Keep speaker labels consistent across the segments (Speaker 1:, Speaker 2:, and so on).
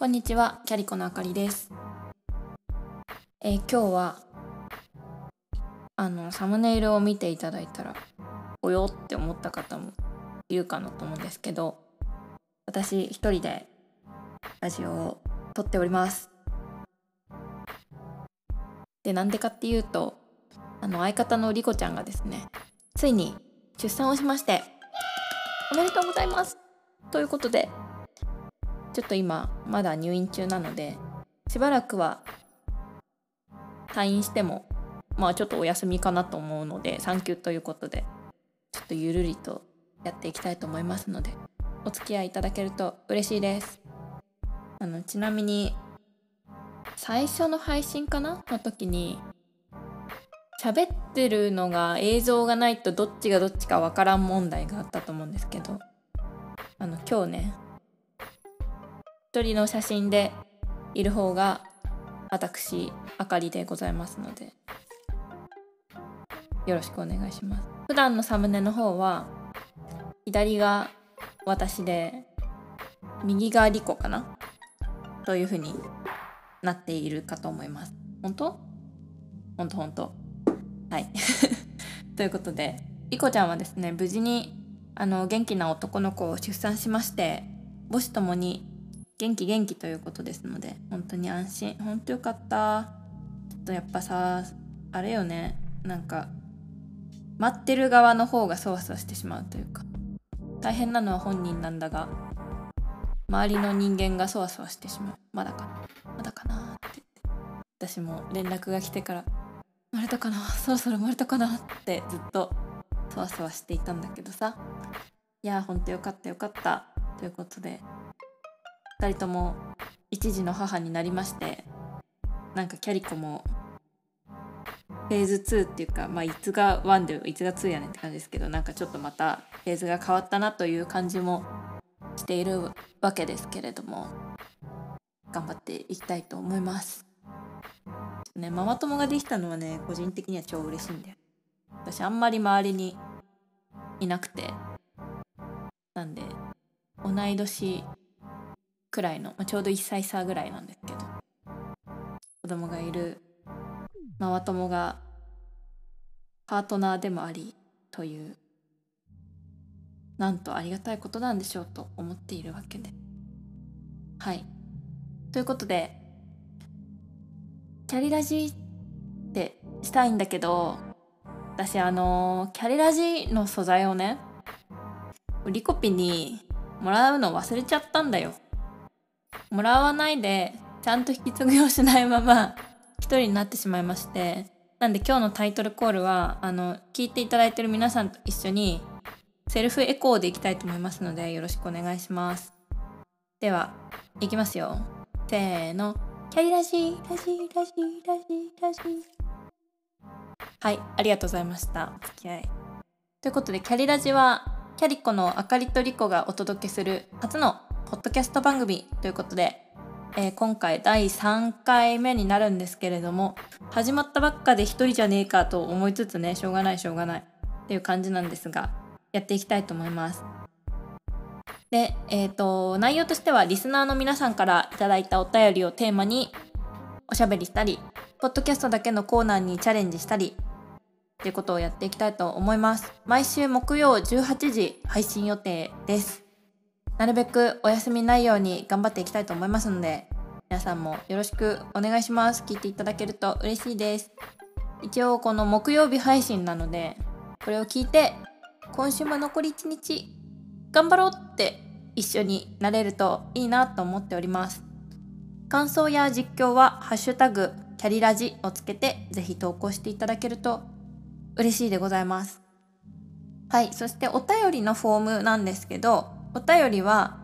Speaker 1: こんにちは、キャリコのあかりです。えー今日はあのサムネイルを見ていただいたらおよって思った方もいるかなと思うんですけど、私一人でラジオを撮っております。で、なんでかっていうと、あの相方のリコちゃんがですね、ついに出産をしまして、おめでとうございますということで、ちょっと今まだ入院中なのでしばらくは退院してもまあちょっとお休みかなと思うので産休ということでちょっとゆるりとやっていきたいと思いますのでお付き合いいただけると嬉しいです。あのちなみに最初の配信かな？の時に喋ってるのが映像がないとどっちがどっちかわからん問題があったと思うんですけどあの今日ね一人の写真でいる方が私あかりでございますのでよろしくお願いします。普段のサムネの方は左が私で右がリコかな？という風になっているかと思います。本当？本当本当。はい。ということでリコちゃんはですね無事にあの元気な男の子を出産しまして母子ともに元気元気ということですので本当に安心。本当よかった。ちょっとやっぱさあれよね。なんか待ってる側の方がそわそわしてしまうというか。大変なのは本人なんだが周りの人間がそわそわしてしまう。まだかな。まだかなって私も連絡が来てから生まれたかな。そろそろ生まれたかな。ってずっとそわそわしていたんだけどさ。いやーほんとよかったよかった。ということで2人とも一児の母になりましてなんかキャリコもフェーズ2っていうかまあいつが1でいつが2やねんって感じですけどなんかちょっとまたフェーズが変わったなという感じもしているわけですけれども頑張っていきたいと思います。ねママ友ができたのはね個人的には超嬉しいんだよ。私あんまり周りにいなくてなんで同い年くらいの、まあ、ちょうど1歳差ぐらいなんですけど。子供がいるママ友がパートナーでもありというなんとありがたいことなんでしょうと思っているわけで。はい。ということでキャリラジってしたいんだけど私あのキャリラジの素材をねリコピにもらうの忘れちゃったんだよもらわないでちゃんと引き継ぎをしないまま一人になってしまいまして。なんで今日のタイトルコールはあの聞いていただいてる皆さんと一緒にセルフエコーでいきたいと思いますのでよろしくお願いします。ではいきますよ。せーの。キャリラジラジラジラジラジはいありがとうございました。お付き合いということでキャリラジはキャリコのあかりとりこがお届けする初のポッドキャスト番組ということで、えー今回第3回目になるんですけれども始まったばっかで一人じゃねえかと思いつつねしょうがないしょうがないっていう感じなんですがやっていきたいと思います。でえっ、と内容としてはリスナーの皆さんからいただいたお便りをテーマにおしゃべりしたりポッドキャストだけのコーナーにチャレンジしたりっていうことをやっていきたいと思います。毎週木曜18時配信予定です。なるべくお休みないように頑張っていきたいと思いますので皆さんもよろしくお願いします。聞いていただけると嬉しいです。一応この木曜日配信なのでこれを聞いて今週も残り1日頑張ろうって一緒になれるといいなと思っております。感想や実況は「ハッシュタグキャリラジ」をつけてぜひ投稿していただけると嬉しいでございます。はいそしてお便りのフォームなんですけどお便りは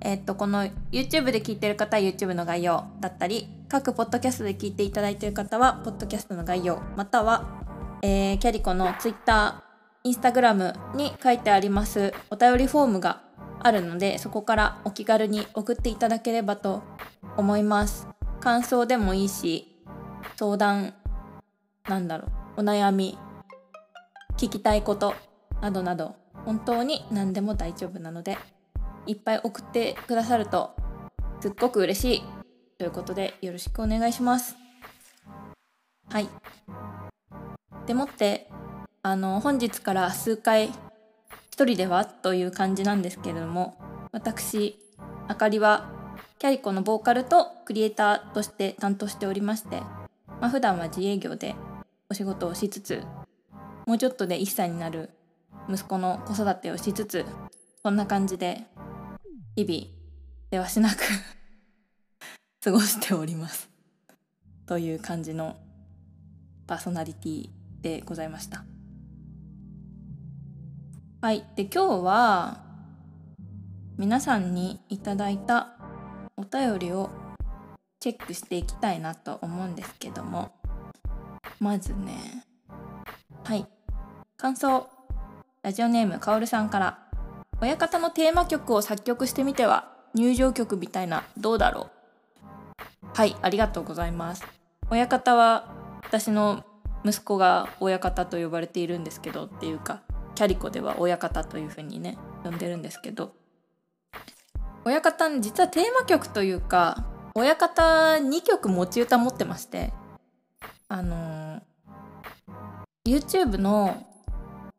Speaker 1: えっとこの YouTube で聞いてる方は YouTube の概要だったり各ポッドキャストで聞いていただいている方はポッドキャストの概要または、えーキャリコの Twitter、Instagram に書いてありますお便りフォームがあるのでそこからお気軽に送っていただければと思います。感想でもいいし相談なんだろうお悩み聞きたいことなどなど本当に何でも大丈夫なのでいっぱい送ってくださるとすっごく嬉しい。ということでよろしくお願いします。はい。でもってあの本日から数回一人ではという感じなんですけれども私あかりはキャリコのボーカルとクリエイターとして担当しておりまして、まあ、普段は自営業でお仕事をしつつもうちょっとで1歳になる息子の子育てをしつつそんな感じで日々ではしなく 過ごしております。という感じのパーソナリティでございました。はい。で今日は皆さんにいただいたお便りをチェックしていきたいなと思うんですけども。まずねはい。感想。ラジオネームかおるさんから親方のテーマ曲を作曲してみては入場曲みたいなどうだろう。はいありがとうございます。親方は私の息子が親方と呼ばれているんですけどっていうかキャリコでは親方というふうにね呼んでるんですけど。親方実はテーマ曲というか親方2曲持ち歌持ってましてあの YouTube の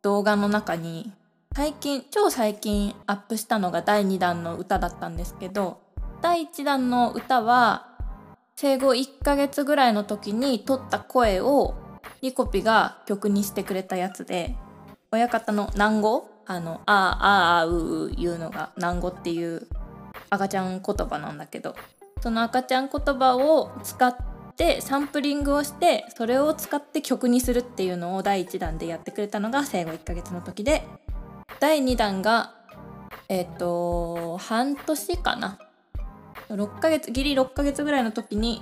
Speaker 1: 動画の中に最近超最近アップしたのが第2弾の歌だったんですけど第1弾の歌は生後1ヶ月ぐらいの時に撮った声をリコピが曲にしてくれたやつで親方の南語あの「あーあーあーうう」いうのが南語っていう赤ちゃん言葉なんだけどその赤ちゃん言葉を使ってサンプリングをしてそれを使って曲にするっていうのを第1弾でやってくれたのが生後1ヶ月の時で。第2弾がえっ、ー、と半年かな。6ヶ月ギリ6ヶ月ぐらいの時に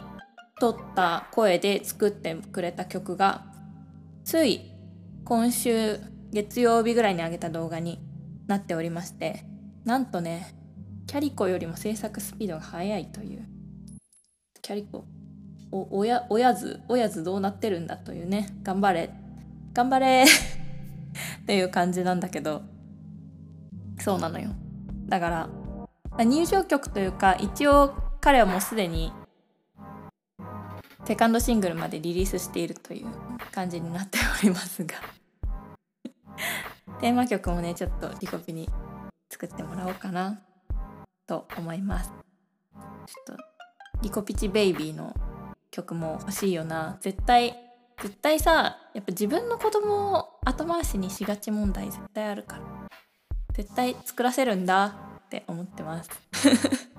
Speaker 1: 撮った声で作ってくれた曲がつい今週月曜日ぐらいに上げた動画になっておりましてなんとねキャリコよりも制作スピードが速いという。キャリコ。お親親図親図どうなってるんだというね。頑張れ。頑張れ。っていう感じなんだけど。そうなのよ。だから入場曲というか一応彼はもうすでにセカンドシングルまでリリースしているという感じになっておりますが。テーマ曲もねちょっとリコピに作ってもらおうかなと思います。ちょっとリコピチベイビーの曲も欲しいよな。絶対絶対さやっぱ自分の子供を後回しにしがち問題絶対あるから。絶対作らせるんだって思ってます。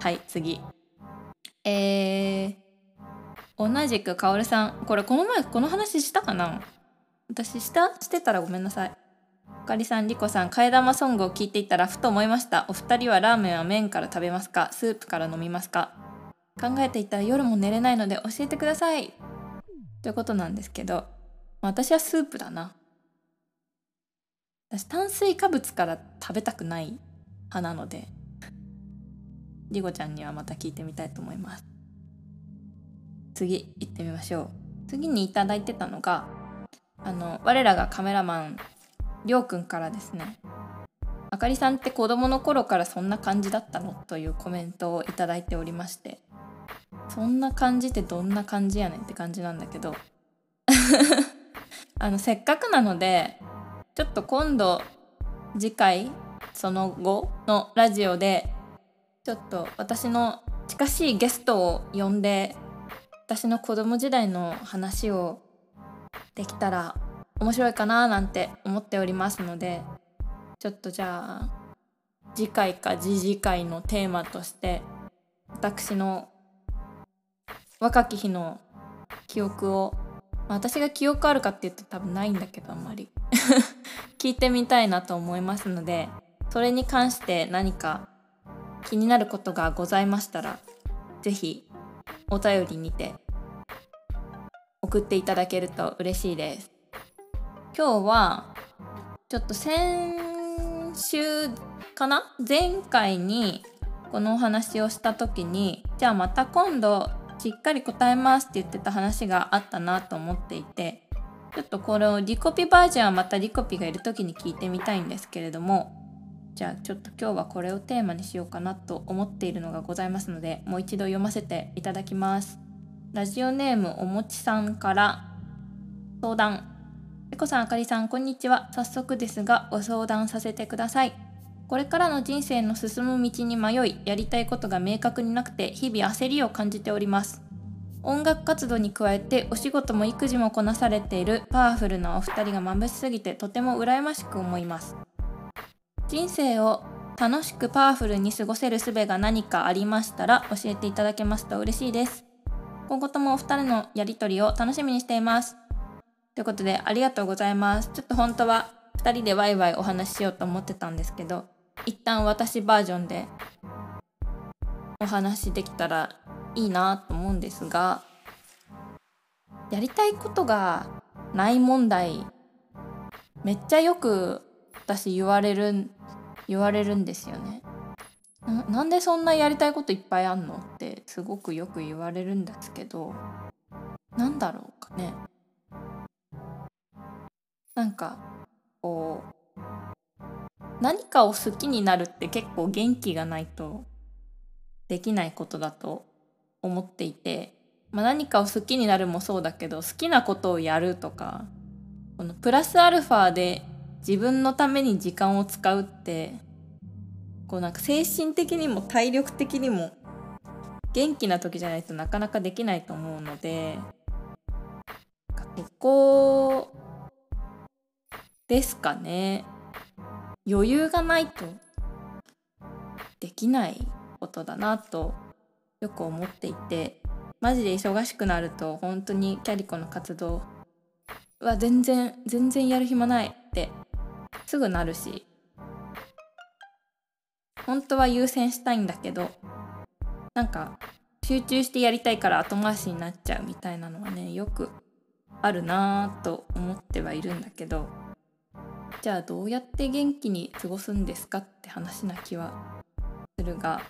Speaker 1: はい次。えー、同じくかおるさん。これこの前この話したかな？私したしてたらごめんなさい。かりさん、りこさん、替え玉ソングを聞いていたらふと思いました。お二人はラーメンは麺から食べますか？スープから飲みますか？考えていたら夜も寝れないので教えてください。ということなんですけど、私はスープだな。私炭水化物から食べたくない派なので、りこちゃんにはまた聞いてみたいと思います。次行ってみましょう。次に頂いてたのが、あの我らがカメラマンりょうくんからですねあかりさんって子供の頃からそんな感じだったの？というコメントを頂いておりましてそんな感じってどんな感じやねんって感じなんだけど。あのせっかくなのでちょっと今度次回その後のラジオでちょっと私の近しいゲストを呼んで私の子供時代の話をできたら面白いかななんて思っておりますのでちょっとじゃあ次回か次次回のテーマとして私の若き日の記憶を私が記憶あるかって言うと多分ないんだけどあんまり。聞いてみたいなと思いますのでそれに関して何か気になることがございましたら是非お便りにて送っていただけると嬉しいです。今日はちょっと先週かな？前回にこのお話をした時にじゃあまた今度しっかり答えますって言ってた話があったなと思っていてちょっとこれをリコピバージョンはまたリコピがいる時に聞いてみたいんですけれどもじゃあちょっと今日はこれをテーマにしようかなと思っているのがございますのでもう一度読ませていただきます。ラジオネームおもちさんから相談。えこさんあかりさんこんにちは。早速ですがご相談させてください。これからの人生の進む道に迷いやりたいことが明確になくて日々焦りを感じております。音楽活動に加えてお仕事も育児もこなされているパワフルなお二人が眩しすぎてとても羨ましく思います。人生を楽しくパワフルに過ごせる術が何かありましたら教えていただけますと嬉しいです。今後ともお二人のやりとりを楽しみにしています。ということでありがとうございます。ちょっと本当は2人でワイワイお話ししようと思ってたんですけど一旦私バージョンでお話できたらいいなと思うんですがやりたいことがない問題めっちゃよく私言われる言われるんですよねな。なんでそんなやりたいこといっぱいあんのってすごくよく言われるんですけどなんだろうかね。なんかこう何かを好きになるって結構元気がないとできないことだと思っていて、まあ、何かを好きになるもそうだけど好きなことをやるとかこのプラスアルファで自分のために時間を使うってこうなんか精神的にも体力的にも元気な時じゃないとなかなかできないと思うのでここですかね。余裕がないとできないことだなとよく思っていてマジで忙しくなると本当にキャリコの活動は全然全然やる暇ないってすぐなるし本当は優先したいんだけどなんか集中してやりたいから後回しになっちゃうみたいなのはねよくあるなぁと思ってはいるんだけどじゃあどうやって元気に過ごすんですかって話な気はするが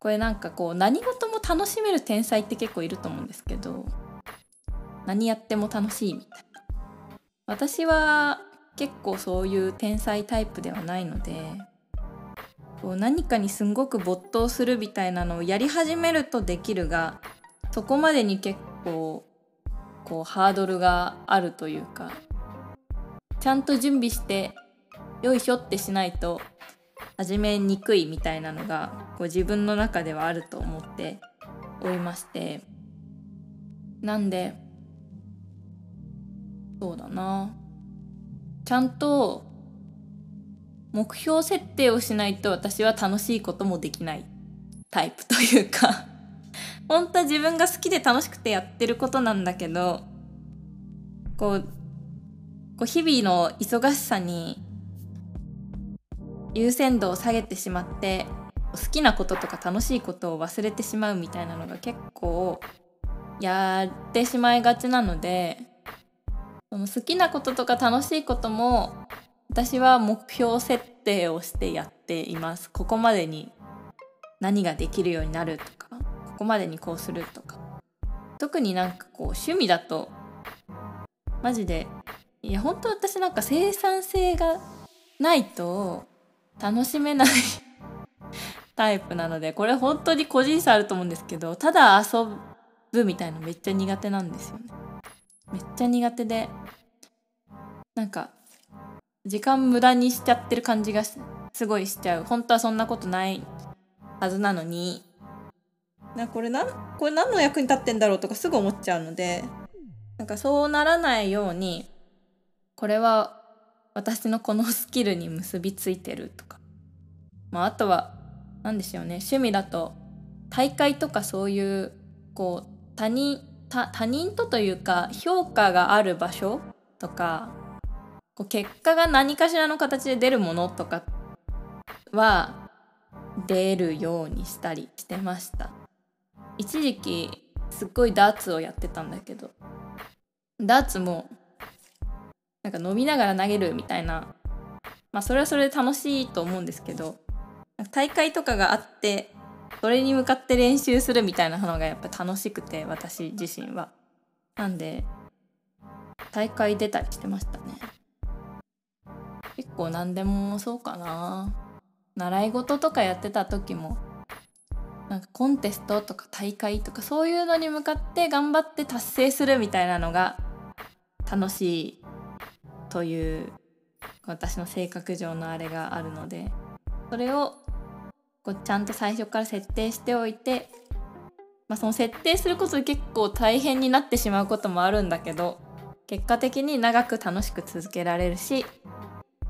Speaker 1: これなんかこう何事も楽しめる天才って結構いると思うんですけど何やっても楽しいみたいな。私は結構そういう天才タイプではないのでこう何かにすんごく没頭するみたいなのをやり始めるとできるがそこまでに結構こうハードルがあるというかゃんと準備してよいしょってしないと始めにくいみたいなのがこう自分の中ではあると思っておりまして。なんでそうだな。ちゃんと目標設定をしないと私は楽しいこともできない。タイプというか。本当は自分が好きで楽しくてやってることなんだけどこうこう日々の忙しさに優先度を下げてしまって好きなこととか楽しいことを忘れてしまうみたいなのが結構やってしまいがちなのでその好きなこととか楽しいことも私は目標設定をしてやっています。ここまでに何ができるようになるとかここまでにこうするとか。特になんかこう趣味だとマジでいや本当私なんか生産性がないと楽しめない タイプなのでこれ本当に個人差あると思うんですけどただ遊ぶみたいのめっちゃ苦手なんですよね。めっちゃ苦手でなんか時間無駄にしちゃってる感じがすごいしちゃう。本当はそんなことないはずなのになこれなこれ何の役に立ってんだろうとかすぐ思っちゃうのでなんかそうならないようにこれは私のこのスキルに結びついてるとか、まあ、あとは何でしょうね。趣味だと大会とかそういうこう他人他人とというか評価がある場所とかこう結果が何かしらの形で出るものとかは出るようにしたりしてました。一時期すっごいダーツをやってたんだけどダーツもなんか飲みながら投げるみたいな。まあそれはそれで楽しいと思うんですけど大会とかがあってそれに向かって練習するみたいなのがやっぱ楽しくて私自身は。なんで大会出たりしてましたね。結構何でもそうかな。習い事とかやってた時もなんかコンテストとか大会とかそういうのに向かって頑張って達成するみたいなのが楽しいという私の性格上のあれがあるのでそれをこうちゃんと最初から設定しておいて、まあ、その設定することで結構大変になってしまうこともあるんだけど結果的に長く楽しく続けられるし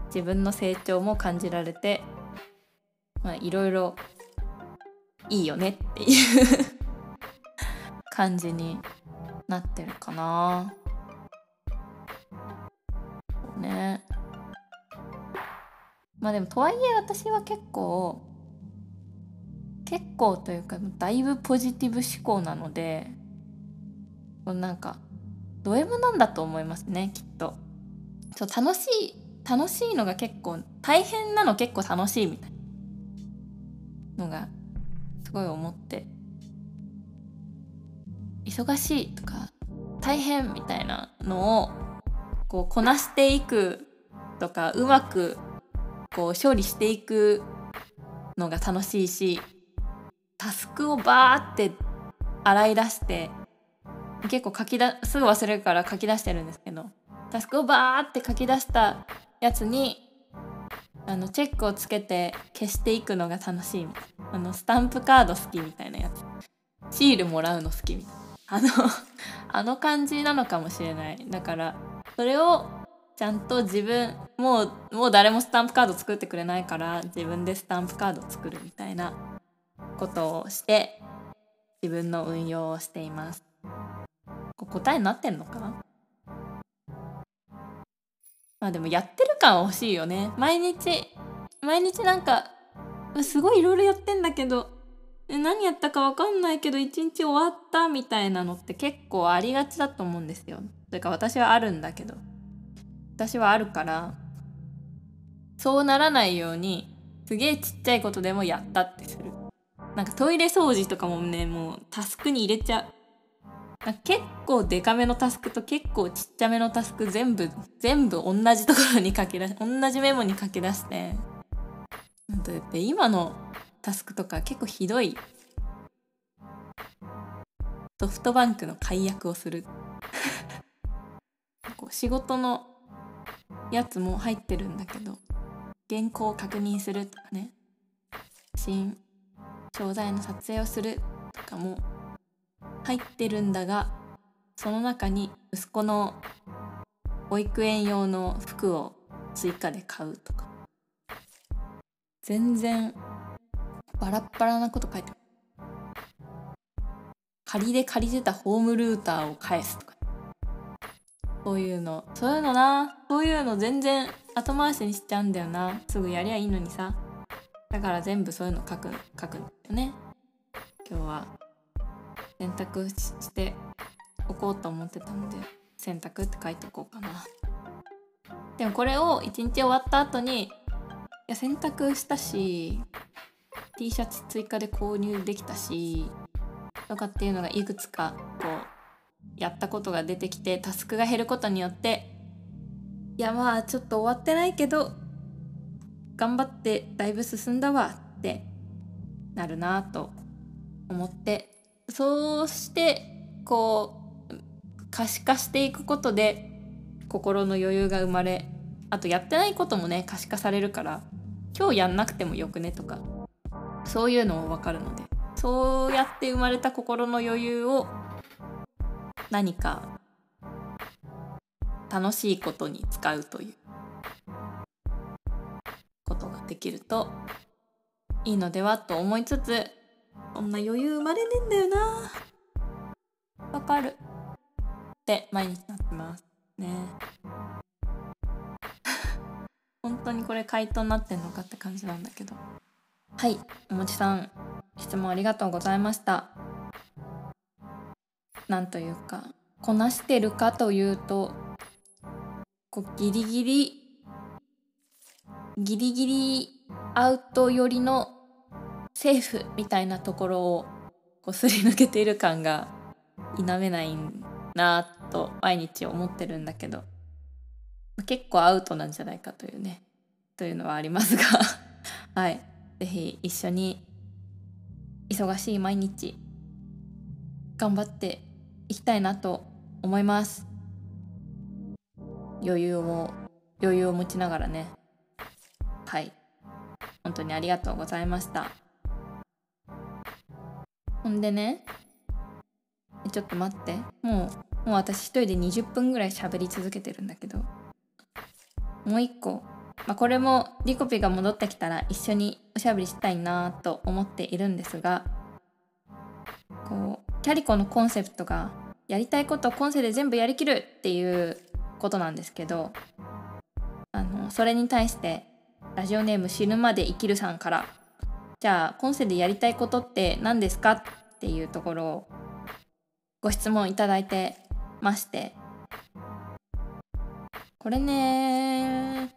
Speaker 1: 自分の成長も感じられてまあいろいろいいよねっていう 感じになってるかな。ね。まあでもとはいえ私は結構結構というかだいぶポジティブ思考なのでなんかド M なんだと思いますねきっと。そう楽しい楽しいのが結構大変なの結構楽しいみたいなのがすごい思って。忙しいとか大変みたいなのをこうこなしていくとかうまくこう処理していくのが楽しいしタスクをバーって洗い出して結構書きだすぐ忘れるから書き出してるんですけどタスクをバーって書き出したやつにあのチェックをつけて消していくのが楽しいみたいあのスタンプカード好きみたいなやつ。シールもらうの好きみたいな。あのあの感じなのかもしれない。だからそれをちゃんと自分もうもう誰もスタンプカード作ってくれないから自分でスタンプカード作るみたいなことをして自分の運用をしています。答えになってんのかな？まあでもやってる感は欲しいよね。毎日毎日なんかすごいいろいろやってんだけど何やったか分かんないけど一日終わったみたいなのって結構ありがちだと思うんですよ。というか私はあるんだけど。私はあるからそうならないようにすげえちっちゃいことでもやったってする。なんかトイレ掃除とかもねもうタスクに入れちゃう。結構デカめのタスクと結構ちっちゃめのタスク全部全部同じところに書き出し同じメモに書き出して。で今のタスクとか結構ひどい。ソフトバンクの解約をする。仕事のやつも入ってるんだけど原稿を確認するとかね。新商材の撮影をするとかも入ってるんだがその中に息子の保育園用の服を追加で買うとか。全然バラッバラなこと書いて仮で借りてたホームルーターを返すとか。そういうの。そういうのな。そういうの全然後回しにしちゃうんだよな。すぐやりゃいいのにさ。だから全部そういうの書く書くんだよね。今日は。洗濯しておこうと思ってたので洗濯って書いておこうかな。でもこれを一日終わった後にいや洗濯したし T シャツ追加で購入できたしとかっていうのがいくつかこうやったことが出てきてタスクが減ることによっていやまあちょっと終わってないけど頑張ってだいぶ進んだわってなるなと思ってそうしてこう可視化していくことで心の余裕が生まれあとやってないこともね可視化されるから今日やんなくてもよくねとかそういうのも分かるのでそうやって生まれた心の余裕を何か楽しいことに使うということができるといいのではと思いつつこんな余裕生まれねえんだよな。わかる。って毎日なってますね。本当にこれ回答になってんのかって感じなんだけど。はいおもちさん質問ありがとうございました。なんというかこなしてるかというとこうギリギリギリギリアウト寄りのセーフみたいなところをこうすり抜けている感が否めないなと毎日思ってるんだけど結構アウトなんじゃないかというねというのはありますが はい。是非一緒に忙しい毎日頑張っていきたいなと思います。余裕を余裕を持ちながらね。はい。本当にありがとうございました。ほんでねちょっと待って。もうもう私一人で20分ぐらい喋り続けてるんだけど。もう一個、まあ、これもリコピが戻ってきたら一緒におしゃべりしたいなと思っているんですが。キャリコのコンセプトがやりたいことを今世で全部やりきるっていうことなんですけどあのそれに対してラジオネーム死ぬまで生きるさんからじゃあ今世でやりたいことって何ですかっていうところをご質問いただいてましてこれね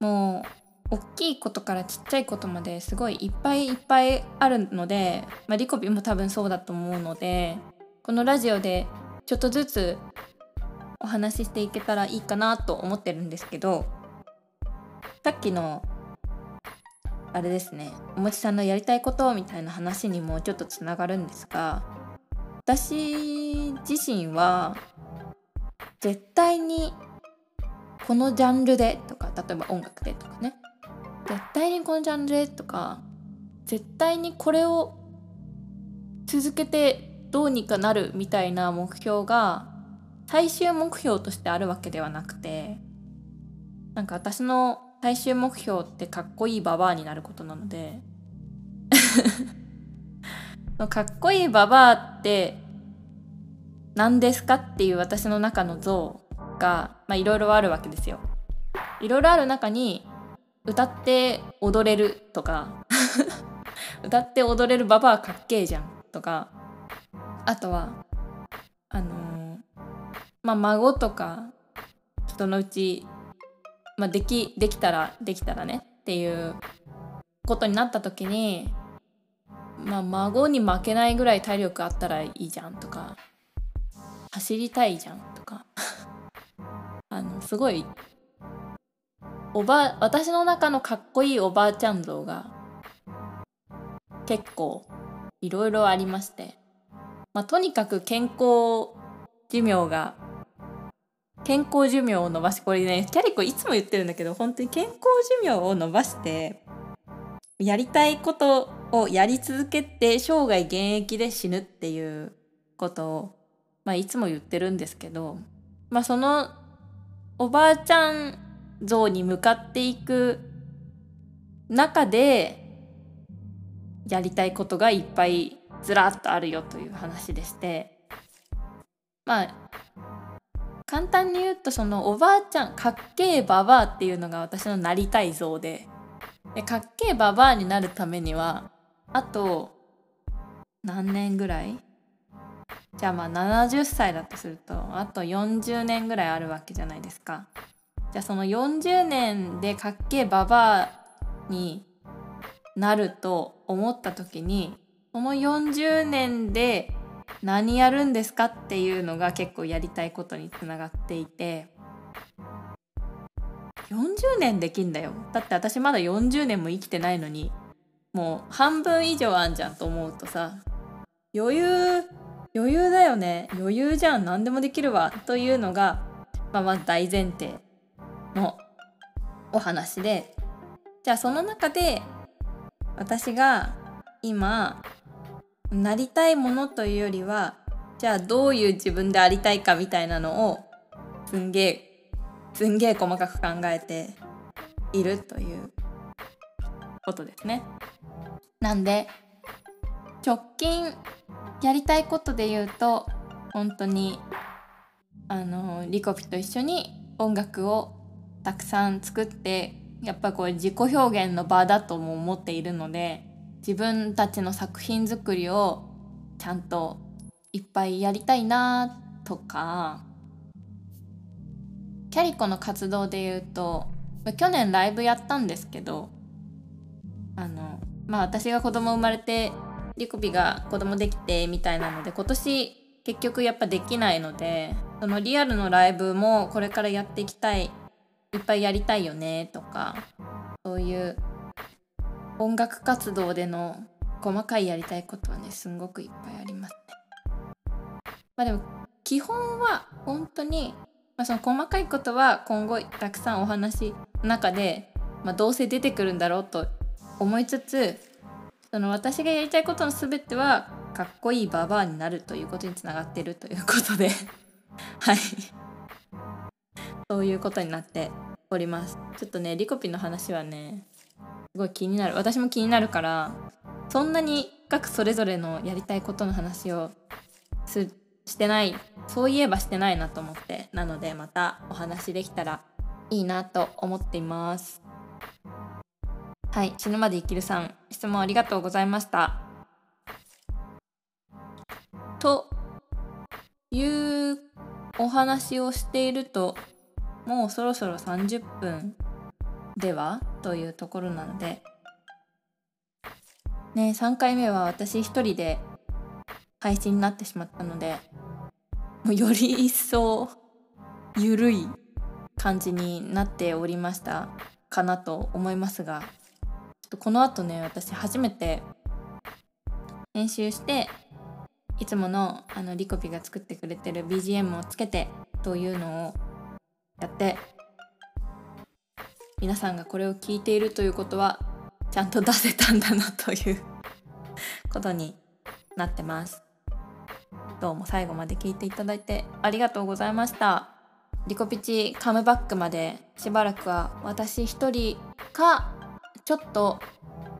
Speaker 1: もう大きいことからちっちゃいことまですごいいっぱいいっぱいあるので、まあ、リコピも多分そうだと思うのでこのラジオでちょっとずつお話ししていけたらいいかなと思ってるんですけどさっきのあれですねおもちさんのやりたいことみたいな話にもちょっとつながるんですが私自身は絶対にこのジャンルでとか例えば音楽でとかね絶対にこのジャンル？とか絶対にこれを続けてどうにかなるみたいな目標が最終目標としてあるわけではなくてなんか私の最終目標ってかっこいいババアになることなので かっこいいババアって何ですかっていう私の中の像がいろいろあるわけですよ。いろいろある中に歌って踊れるとか。歌って踊れるババアかっけえじゃん。とか。あとはあのー、まあ孫とか人のうち、まあ、できできたらできたらね。っていうことになった時にまあ孫に負けないぐらい体力あったらいいじゃんとか。走りたいじゃんとか。あのすごいおば私の中のかっこいいおばあちゃん像が結構いろいろありまして、まあ、とにかく健康寿命が健康寿命を伸ばしこれねキャリコいつも言ってるんだけど本当に健康寿命を伸ばしてやりたいことをやり続けて生涯現役で死ぬっていうことを、まあ、いつも言ってるんですけど、まあ、そのおばあちゃん像に向かっていく中でやりたいことがいっぱいずらっとあるよという話でして。まあ簡単に言うとそのおばあちゃんかっけえババアっていうのが私のなりたい像で。でかっけえババアになるためにはあと何年ぐらい？じゃあまあ70歳だとするとあと40年ぐらいあるわけじゃないですか。じゃあその40年でかっけえババアになると思った時にこの40年で何やるんですかっていうのが結構やりたいことにつながっていて40年できんだよ。だって私まだ40年も生きてないのにもう半分以上あんじゃんと思うとさ余裕余裕だよね。余裕じゃん。何でもできるわ。というのが、まあ、まず大前提。のお話でじゃあその中で私が今なりたいものというよりはじゃあどういう自分でありたいかみたいなのをすんげえすんげえ細かく考えているということですね。なんで直近やりたいことで言うと本当にあのリコピと一緒に音楽をたくさん作ってやっぱこう自己表現の場だとも思っているので自分たちの作品作りをちゃんといっぱいやりたいなとかキャリコの活動で言うと去年ライブやったんですけどあのまあ私が子供生まれてリコピが子供できてみたいなので今年結局やっぱできないのでそのリアルのライブもこれからやっていきたいいっぱいやりたいよねとかそういう音楽活動での細かいやりたいことはねすんごくいっぱいありますね。まあでも基本は本当に、まあ、その細かいことは今後たくさんお話の中で、まあ、どうせ出てくるんだろうと思いつつその私がやりたいことの全てはかっこいいババアになるということにつながってるということではいそういうことになっております。ちょっとねリコピンの話はねすごい気になる。私も気になるからそんなに各それぞれのやりたいことの話をすしてないそういえばしてないなと思ってなのでまたお話できたらいいなと思っています。はい死ぬまで生きるさん質問ありがとうございました。というお話をしているともうそろそろ30分ではというところなので。ね3回目は私一人で配信になってしまったのでもうより一層ゆるい感じになっておりましたかなと思いますがちょっとこの後ね私初めて編集していつものあのリコピが作ってくれてる BGM をつけてというのをやって。皆さんがこれを聞いているということはちゃんと出せたんだなという ことになってます。どうも最後まで聞いていただいてありがとうございました。リコピチカムバックまでしばらくは私一人かちょっと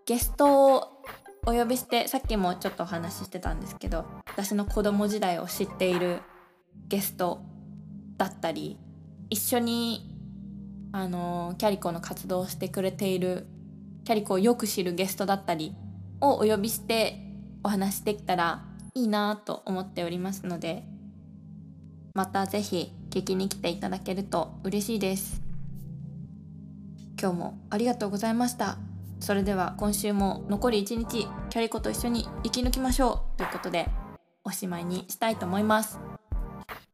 Speaker 1: ゲストをお呼びしてさっきもちょっとお話ししてたんですけど私の子供時代を知っているゲストだったり一緒にあのキャリコの活動をしてくれているキャリコをよく知るゲストだったりをお呼びしてお話できたらいいなと思っておりますのでまた是非聞きに来ていただけると嬉しいです。今日もありがとうございました。それでは今週も残り1日キャリコと一緒に生き抜きましょう。ということでおしまいにしたいと思います。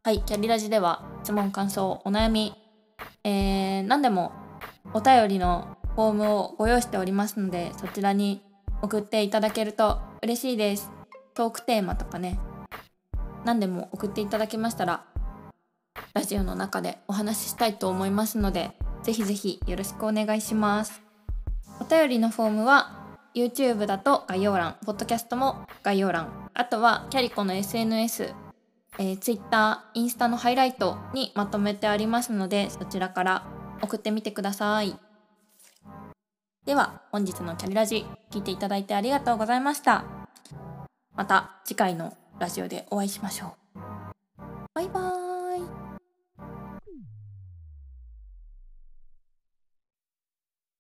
Speaker 1: はいキャリラジでは質問感想お悩みえー、何でもお便りのフォームをご用意しておりますのでそちらに送っていただけると嬉しいです。トークテーマとかね何でも送っていただけましたらラジオの中でお話ししたいと思いますのでぜひぜひよろしくお願いします。お便りのフォームは YouTube だと概要欄、ポッドキャストも概要欄、あとはキャリコの SNS、えー、Twitter、インスタのハイライトにまとめてありますので、そちらから送ってみてください。では、本日のキャリラジ、聞いていただいてありがとうございました。また次回のラジオでお会いしましょう。バイバーイ。